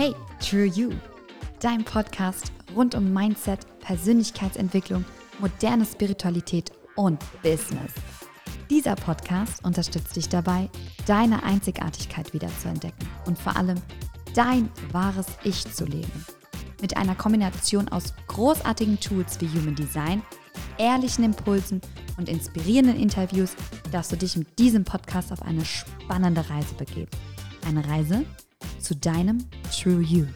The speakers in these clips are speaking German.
Hey, True You, dein Podcast rund um Mindset, Persönlichkeitsentwicklung, moderne Spiritualität und Business. Dieser Podcast unterstützt dich dabei, deine Einzigartigkeit wieder zu entdecken und vor allem dein wahres Ich zu leben. Mit einer Kombination aus großartigen Tools wie Human Design, ehrlichen Impulsen und inspirierenden Interviews darfst du dich mit diesem Podcast auf eine spannende Reise begeben. Eine Reise zu deinem True You.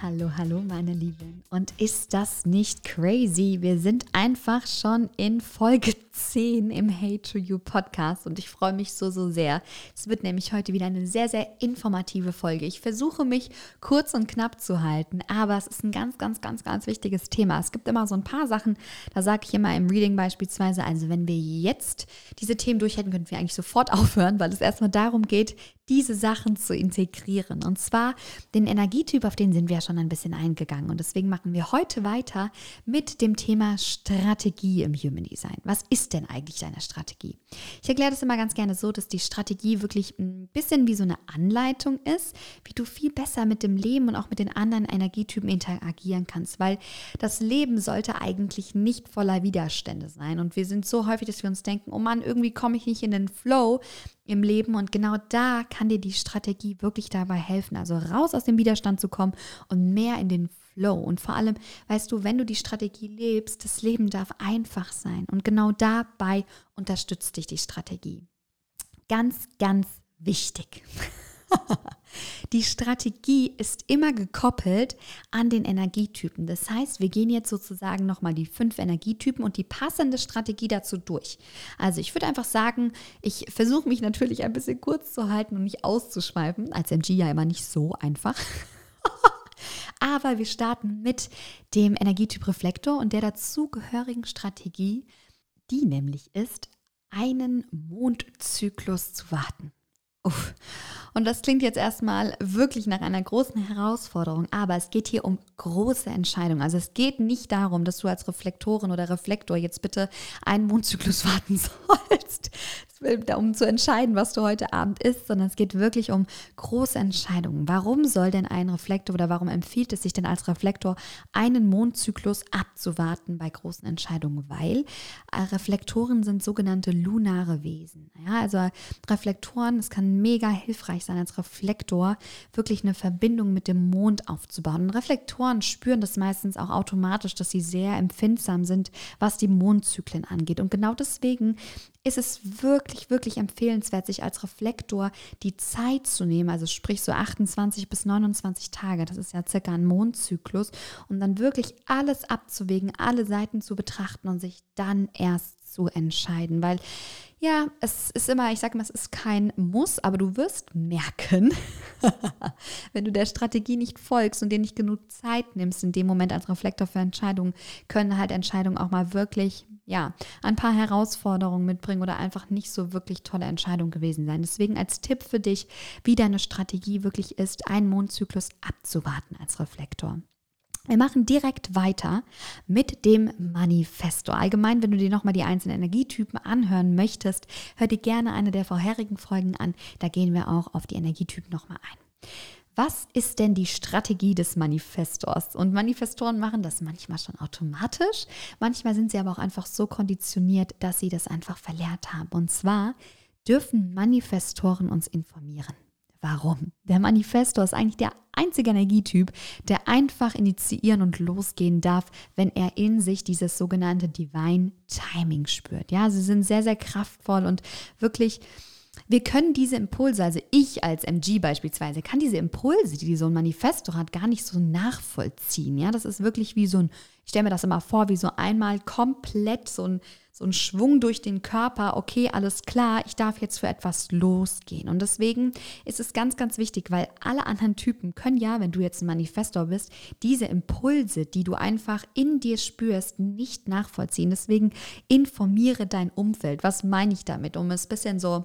Hallo, hallo, meine Lieben. Und ist das nicht crazy? Wir sind einfach schon in Folge 10 im Hey to You Podcast und ich freue mich so, so sehr. Es wird nämlich heute wieder eine sehr, sehr informative Folge. Ich versuche mich kurz und knapp zu halten, aber es ist ein ganz, ganz, ganz, ganz wichtiges Thema. Es gibt immer so ein paar Sachen, da sage ich immer im Reading beispielsweise, also wenn wir jetzt diese Themen durch hätten, könnten wir eigentlich sofort aufhören, weil es erstmal darum geht, diese Sachen zu integrieren. Und zwar den Energietyp, auf den sind wir ja schon ein bisschen eingegangen. Und deswegen machen wir heute weiter mit dem Thema Strategie im Human Design. Was ist denn eigentlich deine Strategie? Ich erkläre das immer ganz gerne so, dass die Strategie wirklich ein bisschen wie so eine Anleitung ist, wie du viel besser mit dem Leben und auch mit den anderen Energietypen interagieren kannst, weil das Leben sollte eigentlich nicht voller Widerstände sein. Und wir sind so häufig, dass wir uns denken, oh Mann, irgendwie komme ich nicht in den Flow im Leben. Und genau da kann dir die Strategie wirklich dabei helfen, also raus aus dem Widerstand zu kommen und mehr in den Flow. Und vor allem, weißt du, wenn du die Strategie lebst, das Leben darf einfach sein. Und genau dabei unterstützt dich die Strategie. Ganz, ganz wichtig. Die Strategie ist immer gekoppelt an den Energietypen. Das heißt, wir gehen jetzt sozusagen nochmal die fünf Energietypen und die passende Strategie dazu durch. Also ich würde einfach sagen, ich versuche mich natürlich ein bisschen kurz zu halten und nicht auszuschweifen. Als MG ja immer nicht so einfach. Aber wir starten mit dem Energietyp Reflektor und der dazugehörigen Strategie, die nämlich ist, einen Mondzyklus zu warten. Uff. Und das klingt jetzt erstmal wirklich nach einer großen Herausforderung, aber es geht hier um große Entscheidungen. Also es geht nicht darum, dass du als Reflektorin oder Reflektor jetzt bitte einen Mondzyklus warten sollst, um zu entscheiden, was du heute Abend isst, sondern es geht wirklich um große Entscheidungen. Warum soll denn ein Reflektor oder warum empfiehlt es sich denn als Reflektor, einen Mondzyklus abzuwarten bei großen Entscheidungen? Weil äh, Reflektoren sind sogenannte lunare Wesen. Ja, also Reflektoren, es kann mega hilfreich sein, als Reflektor wirklich eine Verbindung mit dem Mond aufzubauen. Und Reflektoren spüren das meistens auch automatisch, dass sie sehr empfindsam sind, was die Mondzyklen angeht. Und genau deswegen ist es wirklich, wirklich empfehlenswert, sich als Reflektor die Zeit zu nehmen, also sprich so 28 bis 29 Tage, das ist ja circa ein Mondzyklus, um dann wirklich alles abzuwägen, alle Seiten zu betrachten und sich dann erst zu entscheiden, weil ja, es ist immer, ich sage mal, es ist kein Muss, aber du wirst merken, wenn du der Strategie nicht folgst und dir nicht genug Zeit nimmst, in dem Moment als Reflektor für Entscheidungen, können halt Entscheidungen auch mal wirklich, ja, ein paar Herausforderungen mitbringen oder einfach nicht so wirklich tolle Entscheidungen gewesen sein. Deswegen als Tipp für dich, wie deine Strategie wirklich ist, einen Mondzyklus abzuwarten als Reflektor. Wir machen direkt weiter mit dem Manifesto. Allgemein, wenn du dir nochmal die einzelnen Energietypen anhören möchtest, hör dir gerne eine der vorherigen Folgen an. Da gehen wir auch auf die Energietypen nochmal ein. Was ist denn die Strategie des Manifestors? Und Manifestoren machen das manchmal schon automatisch, manchmal sind sie aber auch einfach so konditioniert, dass sie das einfach verlernt haben. Und zwar dürfen Manifestoren uns informieren. Warum? Der Manifestor ist eigentlich der einzige Energietyp, der einfach initiieren und losgehen darf, wenn er in sich dieses sogenannte Divine Timing spürt. Ja, sie sind sehr, sehr kraftvoll und wirklich wir können diese Impulse, also ich als MG beispielsweise, kann diese Impulse, die so ein Manifesto hat, gar nicht so nachvollziehen. Ja, das ist wirklich wie so ein, ich stelle mir das immer vor, wie so einmal komplett so ein, so ein Schwung durch den Körper. Okay, alles klar, ich darf jetzt für etwas losgehen. Und deswegen ist es ganz, ganz wichtig, weil alle anderen Typen können ja, wenn du jetzt ein Manifestor bist, diese Impulse, die du einfach in dir spürst, nicht nachvollziehen. Deswegen informiere dein Umfeld. Was meine ich damit? Um es ein bisschen so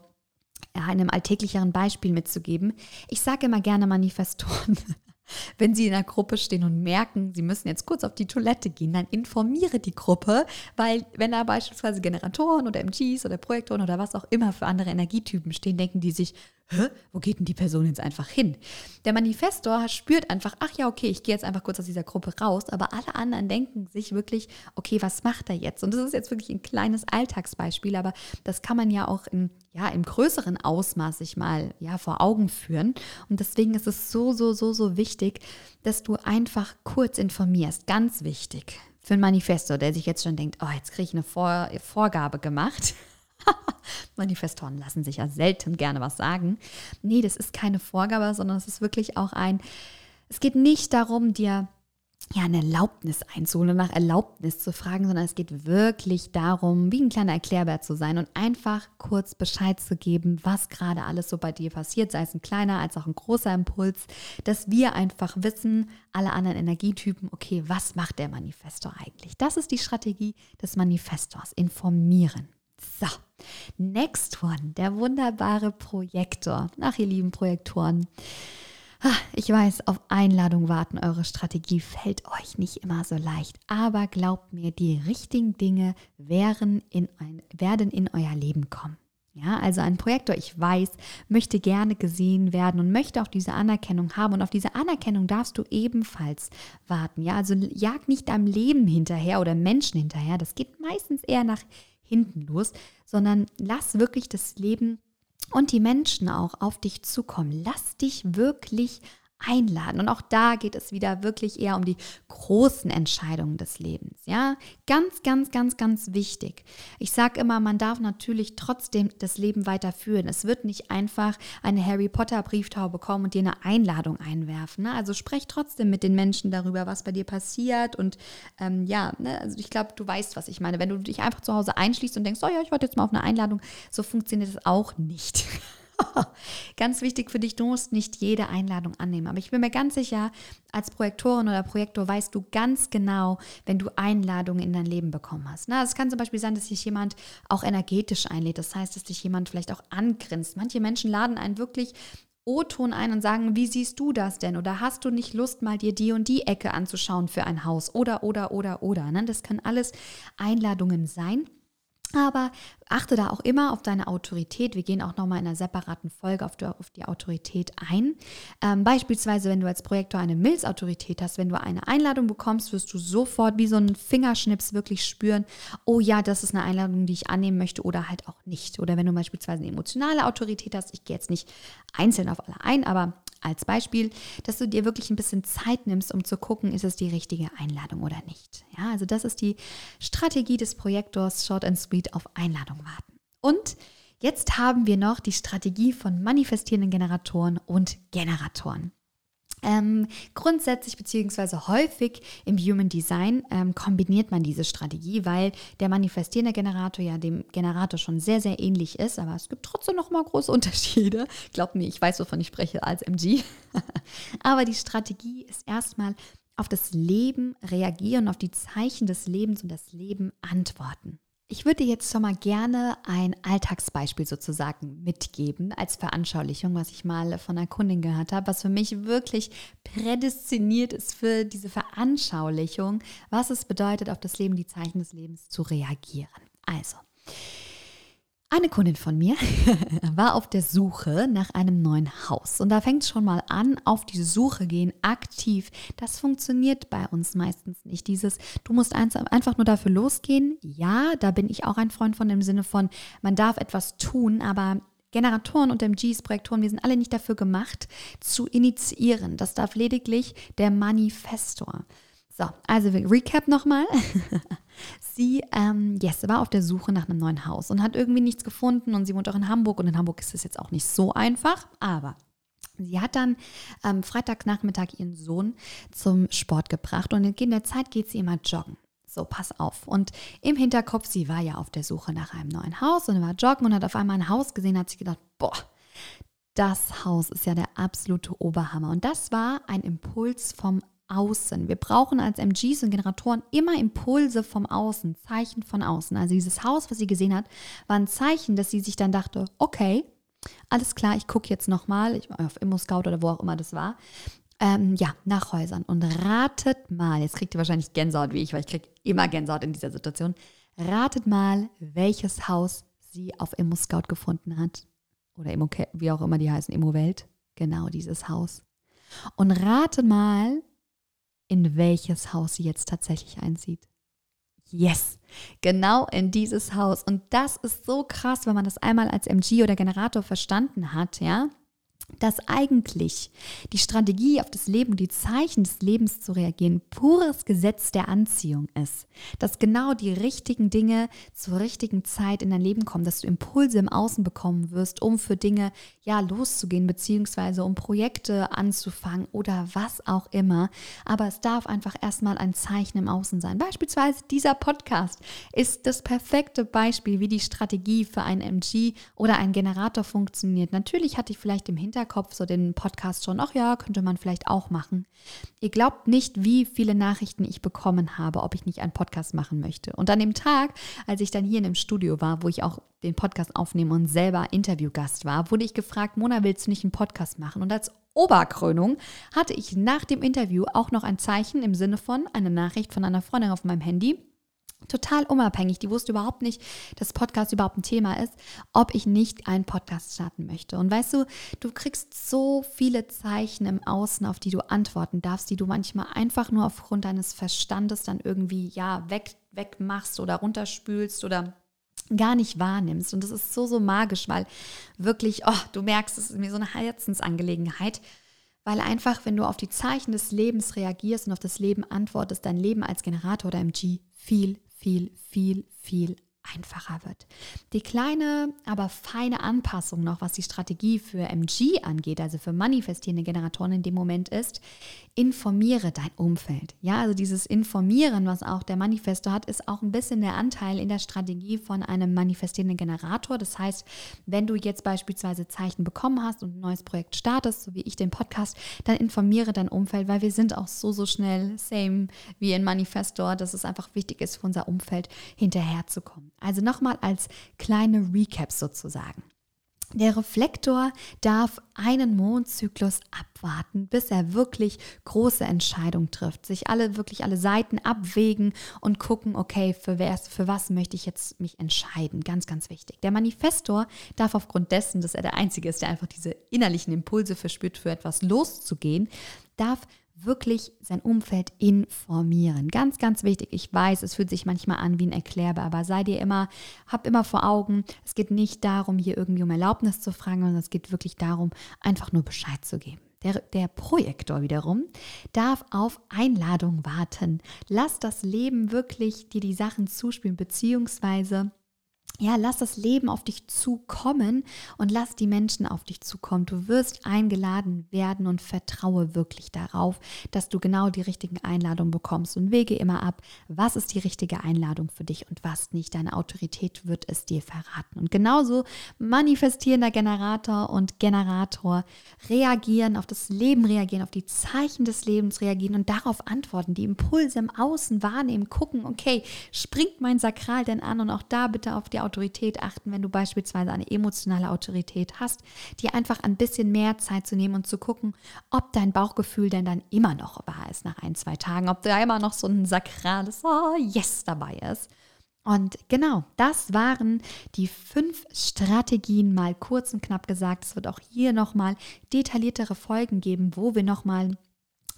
einem alltäglicheren Beispiel mitzugeben. Ich sage immer gerne Manifestoren. Wenn Sie in einer Gruppe stehen und merken, Sie müssen jetzt kurz auf die Toilette gehen, dann informiere die Gruppe, weil wenn da beispielsweise Generatoren oder MGs oder Projektoren oder was auch immer für andere Energietypen stehen, denken die sich, Hä? wo geht denn die Person jetzt einfach hin? Der Manifestor spürt einfach, ach ja, okay, ich gehe jetzt einfach kurz aus dieser Gruppe raus, aber alle anderen denken sich wirklich, okay, was macht er jetzt? Und das ist jetzt wirklich ein kleines Alltagsbeispiel, aber das kann man ja auch im, ja, im größeren Ausmaß sich mal ja, vor Augen führen. Und deswegen ist es so, so, so, so wichtig, dass du einfach kurz informierst. Ganz wichtig für einen Manifestor, der sich jetzt schon denkt, oh, jetzt kriege ich eine Vor Vorgabe gemacht. Manifestoren lassen sich ja selten gerne was sagen. Nee, das ist keine Vorgabe, sondern es ist wirklich auch ein, es geht nicht darum, dir ja, eine Erlaubnis einzuholen, nach Erlaubnis zu fragen, sondern es geht wirklich darum, wie ein kleiner Erklärbär zu sein und einfach kurz Bescheid zu geben, was gerade alles so bei dir passiert, sei es ein kleiner als auch ein großer Impuls, dass wir einfach wissen, alle anderen Energietypen, okay, was macht der Manifestor eigentlich? Das ist die Strategie des Manifestors, informieren. So, next one, der wunderbare Projektor. Ach, ihr lieben Projektoren. Ah, ich weiß, auf Einladung warten, eure Strategie fällt euch nicht immer so leicht. Aber glaubt mir, die richtigen Dinge werden in, ein, werden in euer Leben kommen. Ja, also ein Projektor, ich weiß, möchte gerne gesehen werden und möchte auch diese Anerkennung haben. Und auf diese Anerkennung darfst du ebenfalls warten. Ja, also jag nicht deinem Leben hinterher oder Menschen hinterher. Das geht meistens eher nach hinten los, sondern lass wirklich das Leben und die Menschen auch auf dich zukommen. Lass dich wirklich einladen. Und auch da geht es wieder wirklich eher um die großen Entscheidungen des Lebens. Ja, ganz, ganz, ganz, ganz wichtig. Ich sage immer, man darf natürlich trotzdem das Leben weiterführen. Es wird nicht einfach eine Harry Potter Brieftaube bekommen und dir eine Einladung einwerfen. Ne? Also sprech trotzdem mit den Menschen darüber, was bei dir passiert. Und ähm, ja, ne? also ich glaube, du weißt, was ich meine. Wenn du dich einfach zu Hause einschließt und denkst, oh ja, ich warte jetzt mal auf eine Einladung, so funktioniert es auch nicht. ganz wichtig für dich, du musst nicht jede Einladung annehmen. Aber ich bin mir ganz sicher, als Projektorin oder Projektor weißt du ganz genau, wenn du Einladungen in dein Leben bekommen hast. Es kann zum Beispiel sein, dass dich jemand auch energetisch einlädt. Das heißt, dass dich jemand vielleicht auch angrinst. Manche Menschen laden einen wirklich O-Ton ein und sagen, wie siehst du das denn? Oder hast du nicht Lust, mal dir die und die Ecke anzuschauen für ein Haus? Oder, oder, oder, oder. Ne? Das können alles Einladungen sein. Aber achte da auch immer auf deine Autorität. Wir gehen auch nochmal in einer separaten Folge auf die, auf die Autorität ein. Ähm, beispielsweise, wenn du als Projektor eine Milzautorität hast, wenn du eine Einladung bekommst, wirst du sofort wie so ein Fingerschnips wirklich spüren, oh ja, das ist eine Einladung, die ich annehmen möchte oder halt auch nicht. Oder wenn du beispielsweise eine emotionale Autorität hast, ich gehe jetzt nicht einzeln auf alle ein, aber als Beispiel, dass du dir wirklich ein bisschen Zeit nimmst, um zu gucken, ist es die richtige Einladung oder nicht. Ja, also das ist die Strategie des Projektors Short and Sweet auf Einladung warten. Und jetzt haben wir noch die Strategie von manifestierenden Generatoren und Generatoren. Ähm, grundsätzlich beziehungsweise häufig im Human Design ähm, kombiniert man diese Strategie, weil der manifestierende Generator ja dem Generator schon sehr, sehr ähnlich ist, aber es gibt trotzdem noch mal große Unterschiede. Glaub mir, ich weiß, wovon ich spreche als MG. aber die Strategie ist erstmal auf das Leben reagieren, auf die Zeichen des Lebens und das Leben antworten. Ich würde jetzt schon mal gerne ein Alltagsbeispiel sozusagen mitgeben als Veranschaulichung, was ich mal von einer Kundin gehört habe, was für mich wirklich prädestiniert ist für diese Veranschaulichung, was es bedeutet, auf das Leben, die Zeichen des Lebens zu reagieren. Also, eine Kundin von mir war auf der Suche nach einem neuen Haus. Und da fängt es schon mal an, auf die Suche gehen, aktiv. Das funktioniert bei uns meistens nicht. Dieses, du musst einfach nur dafür losgehen. Ja, da bin ich auch ein Freund von im Sinne von, man darf etwas tun, aber Generatoren und MGs, Projektoren, wir sind alle nicht dafür gemacht, zu initiieren. Das darf lediglich der Manifestor. So, also Recap nochmal. sie ähm, yes, war auf der Suche nach einem neuen Haus und hat irgendwie nichts gefunden und sie wohnt auch in Hamburg und in Hamburg ist es jetzt auch nicht so einfach, aber Sie hat dann ähm, Freitagnachmittag ihren Sohn zum Sport gebracht und in der Zeit geht sie immer joggen. So, pass auf. Und im Hinterkopf, sie war ja auf der Suche nach einem neuen Haus und war joggen und hat auf einmal ein Haus gesehen, hat sich gedacht, boah, das Haus ist ja der absolute Oberhammer. Und das war ein Impuls vom Außen. Wir brauchen als MGs und Generatoren immer Impulse vom Außen, Zeichen von außen. Also dieses Haus, was sie gesehen hat, war ein Zeichen, dass sie sich dann dachte, okay, alles klar, ich gucke jetzt nochmal, auf Immo Scout oder wo auch immer das war. ähm, ja, nach Häusern und ratet mal, jetzt kriegt ihr wahrscheinlich Gänsehaut wie ich, weil ich kriege immer Gänsehaut in dieser Situation. Ratet mal, welches Haus sie auf Immo Scout gefunden hat. Oder Immo, wie auch immer die heißen, Immo Welt. Genau dieses Haus. Und rate mal, in welches Haus sie jetzt tatsächlich einzieht. Yes, genau in dieses Haus. Und das ist so krass, wenn man das einmal als MG oder Generator verstanden hat, ja dass eigentlich die Strategie auf das Leben die Zeichen des Lebens zu reagieren pures Gesetz der Anziehung ist. Dass genau die richtigen Dinge zur richtigen Zeit in dein Leben kommen, dass du Impulse im Außen bekommen wirst, um für Dinge ja loszugehen, beziehungsweise um Projekte anzufangen oder was auch immer. Aber es darf einfach erstmal ein Zeichen im Außen sein. Beispielsweise dieser Podcast ist das perfekte Beispiel, wie die Strategie für einen MG oder einen Generator funktioniert. Natürlich hatte ich vielleicht im Hinterkopf so den Podcast schon, ach ja, könnte man vielleicht auch machen. Ihr glaubt nicht, wie viele Nachrichten ich bekommen habe, ob ich nicht einen Podcast machen möchte. Und an dem Tag, als ich dann hier in dem Studio war, wo ich auch den Podcast aufnehme und selber Interviewgast war, wurde ich gefragt, Mona, willst du nicht einen Podcast machen? Und als Oberkrönung hatte ich nach dem Interview auch noch ein Zeichen im Sinne von eine Nachricht von einer Freundin auf meinem Handy total unabhängig. Die wusste überhaupt nicht, dass Podcast überhaupt ein Thema ist, ob ich nicht einen Podcast starten möchte. Und weißt du, du kriegst so viele Zeichen im Außen, auf die du antworten darfst, die du manchmal einfach nur aufgrund deines Verstandes dann irgendwie ja weg, wegmachst oder runterspülst oder gar nicht wahrnimmst. Und das ist so, so magisch, weil wirklich, oh, du merkst, es ist mir so eine Herzensangelegenheit. Weil einfach, wenn du auf die Zeichen des Lebens reagierst und auf das Leben antwortest, dein Leben als Generator oder MG viel, viel, viel, viel einfacher wird. Die kleine, aber feine Anpassung noch, was die Strategie für MG angeht, also für manifestierende Generatoren in dem Moment ist, informiere dein Umfeld. Ja, also dieses Informieren, was auch der Manifesto hat, ist auch ein bisschen der Anteil in der Strategie von einem manifestierenden Generator. Das heißt, wenn du jetzt beispielsweise Zeichen bekommen hast und ein neues Projekt startest, so wie ich den Podcast, dann informiere dein Umfeld, weil wir sind auch so, so schnell, same wie in Manifestor, dass es einfach wichtig ist, für unser Umfeld hinterherzukommen. Also nochmal als kleine Recap sozusagen. Der Reflektor darf einen Mondzyklus abwarten, bis er wirklich große Entscheidungen trifft. Sich alle, wirklich alle Seiten abwägen und gucken, okay, für, wer, für was möchte ich jetzt mich entscheiden. Ganz, ganz wichtig. Der Manifestor darf aufgrund dessen, dass er der Einzige ist, der einfach diese innerlichen Impulse verspürt, für etwas loszugehen, darf wirklich sein Umfeld informieren. Ganz, ganz wichtig. Ich weiß, es fühlt sich manchmal an wie ein Erklärbar, aber sei dir immer, hab immer vor Augen, es geht nicht darum, hier irgendwie um Erlaubnis zu fragen, sondern es geht wirklich darum, einfach nur Bescheid zu geben. Der, der, Projektor wiederum darf auf Einladung warten. Lass das Leben wirklich dir die Sachen zuspielen, beziehungsweise ja, lass das Leben auf dich zukommen und lass die Menschen auf dich zukommen. Du wirst eingeladen werden und vertraue wirklich darauf, dass du genau die richtigen Einladungen bekommst und wege immer ab, was ist die richtige Einladung für dich und was nicht. Deine Autorität wird es dir verraten. Und genauso manifestierender Generator und Generator reagieren auf das Leben, reagieren auf die Zeichen des Lebens, reagieren und darauf antworten, die Impulse im Außen wahrnehmen, gucken, okay, springt mein Sakral denn an und auch da bitte auf die Autorität achten, wenn du beispielsweise eine emotionale Autorität hast, dir einfach ein bisschen mehr Zeit zu nehmen und zu gucken, ob dein Bauchgefühl denn dann immer noch wahr ist nach ein, zwei Tagen, ob da immer noch so ein sakrales Oh yes dabei ist. Und genau, das waren die fünf Strategien, mal kurz und knapp gesagt. Es wird auch hier nochmal detailliertere Folgen geben, wo wir nochmal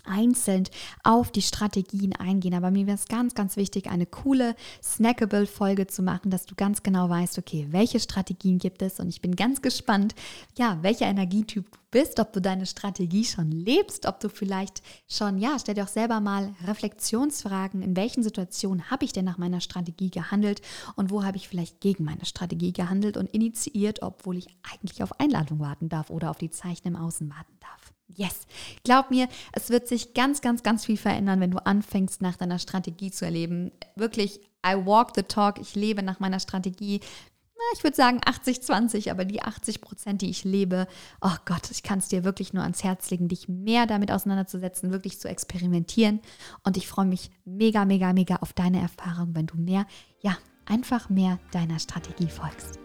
einzeln auf die Strategien eingehen. Aber mir wäre es ganz, ganz wichtig, eine coole, snackable Folge zu machen, dass du ganz genau weißt, okay, welche Strategien gibt es? Und ich bin ganz gespannt, ja, welcher Energietyp du bist, ob du deine Strategie schon lebst, ob du vielleicht schon, ja, stell dir auch selber mal Reflexionsfragen, in welchen Situationen habe ich denn nach meiner Strategie gehandelt und wo habe ich vielleicht gegen meine Strategie gehandelt und initiiert, obwohl ich eigentlich auf Einladung warten darf oder auf die Zeichen im Außen warten darf. Yes, glaub mir, es wird sich ganz, ganz, ganz viel verändern, wenn du anfängst, nach deiner Strategie zu erleben. Wirklich, I walk the talk, ich lebe nach meiner Strategie. Ich würde sagen 80-20, aber die 80 Prozent, die ich lebe, oh Gott, ich kann es dir wirklich nur ans Herz legen, dich mehr damit auseinanderzusetzen, wirklich zu experimentieren. Und ich freue mich mega, mega, mega auf deine Erfahrung, wenn du mehr, ja, einfach mehr deiner Strategie folgst.